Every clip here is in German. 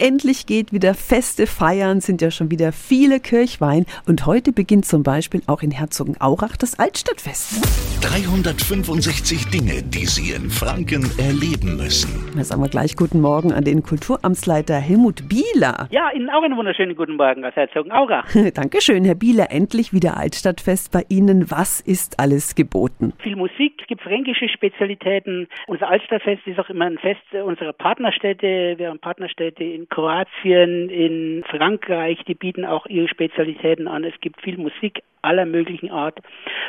Endlich geht wieder Feste feiern, sind ja schon wieder viele Kirchwein. Und heute beginnt zum Beispiel auch in Herzogenaurach das Altstadtfest. 365 Dinge, die Sie in Franken erleben müssen. Da sagen wir gleich guten Morgen an den Kulturamtsleiter Helmut Bieler. Ja, Ihnen auch einen wunderschönen guten Morgen aus Herzogenaurach. Dankeschön, Herr Bieler. Endlich wieder Altstadtfest bei Ihnen. Was ist alles geboten? Viel Musik, es gibt fränkische Spezialitäten. Unser Altstadtfest ist auch immer ein Fest unserer Partnerstädte. Wir haben Partnerstädte in Kroatien, in Frankreich. Die bieten auch ihre Spezialitäten an. Es gibt viel Musik aller möglichen Art.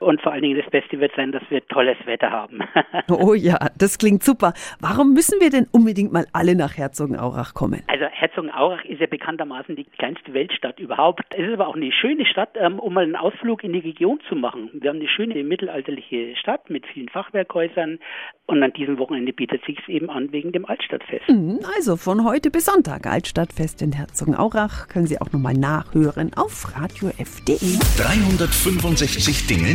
Und vor allen Dingen das Beste wird sein, dass wir tolles Wetter haben. oh ja, das klingt super. Warum müssen wir denn unbedingt mal alle nach Herzogenaurach kommen? Also Herzogenaurach ist ja bekanntermaßen die kleinste Weltstadt überhaupt. Es ist aber auch eine schöne Stadt, ähm, um mal einen Ausflug in die Region zu machen. Wir haben eine schöne mittelalterliche Stadt mit vielen Fachwerkhäusern und an diesem Wochenende bietet sich es eben an wegen dem Altstadtfest. Mhm, also von heute bis Sonntag Altstadtfest in Herzogenaurach können Sie auch nochmal nachhören auf radiof.de. 365 Dinge,